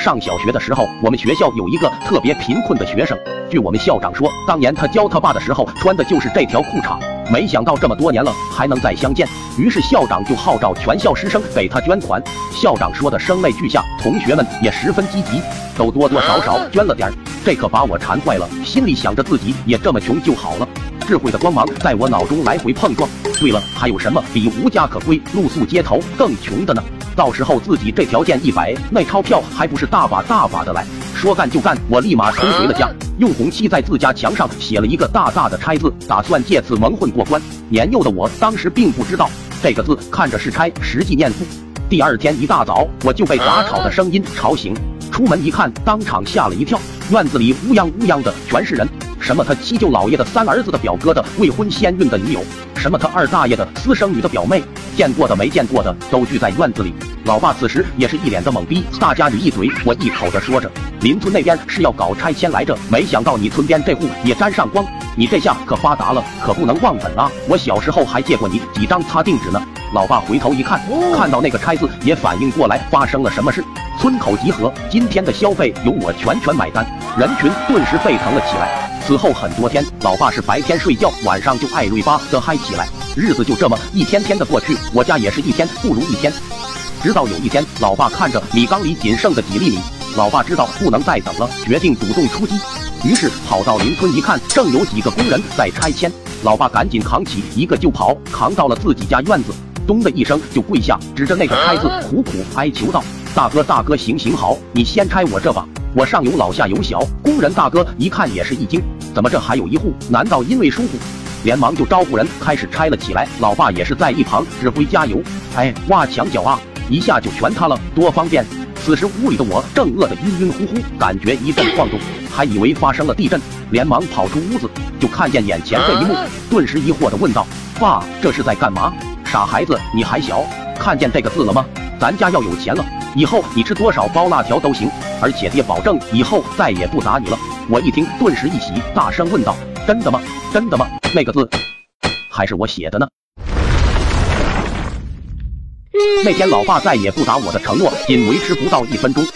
上小学的时候，我们学校有一个特别贫困的学生。据我们校长说，当年他教他爸的时候穿的就是这条裤衩。没想到这么多年了还能再相见，于是校长就号召全校师生给他捐款。校长说的声泪俱下，同学们也十分积极，都多多少少捐了点儿。这可把我馋坏了，心里想着自己也这么穷就好了。智慧的光芒在我脑中来回碰撞。对了，还有什么比无家可归、露宿街头更穷的呢？到时候自己这条件一摆，那钞票还不是大把大把的来？说干就干，我立马冲回了家，用红漆在自家墙上写了一个大大的拆字，打算借此蒙混过关。年幼的我当时并不知道，这个字看着是拆，实际念富。第二天一大早，我就被杂吵的声音吵醒，出门一看，当场吓了一跳，院子里乌泱乌泱的全是人。什么他七舅老爷的三儿子的表哥的未婚先孕的女友，什么他二大爷的私生女的表妹，见过的没见过的都聚在院子里。老爸此时也是一脸的懵逼，大家你一嘴我一口的说着，邻村那边是要搞拆迁来着，没想到你村边这户也沾上光，你这下可发达了，可不能忘本啊！我小时候还借过你几张擦腚纸呢。老爸回头一看，看到那个拆字，也反应过来发生了什么事。村口集合，今天的消费由我全权买单，人群顿时沸腾了起来。此后很多天，老爸是白天睡觉，晚上就爱瑞巴的嗨起来，日子就这么一天天的过去，我家也是一天不如一天。直到有一天，老爸看着米缸里仅剩的几粒米，老爸知道不能再等了，决定主动出击。于是跑到邻村一看，正有几个工人在拆迁，老爸赶紧扛起一个就跑，扛到了自己家院子，咚的一声就跪下，指着那个拆字，苦苦哀求道：“大哥，大哥，行行好，你先拆我这吧，我上有老下有小。”工人大哥一看也是一惊。怎么这还有一户？难道因为疏忽？连忙就招呼人开始拆了起来。老爸也是在一旁指挥加油。哎，挖墙脚啊，一下就全塌了，多方便！此时屋里的我正饿得晕晕乎乎，感觉一阵晃动，还以为发生了地震，连忙跑出屋子，就看见眼前这一幕，顿时疑惑的问道：“爸，这是在干嘛？傻孩子，你还小，看见这个字了吗？咱家要有钱了，以后你吃多少包辣条都行，而且爹保证以后再也不打你了。”我一听，顿时一喜，大声问道：“真的吗？真的吗？那个字还是我写的呢？”那天，老爸再也不打我的承诺，仅维持不到一分钟，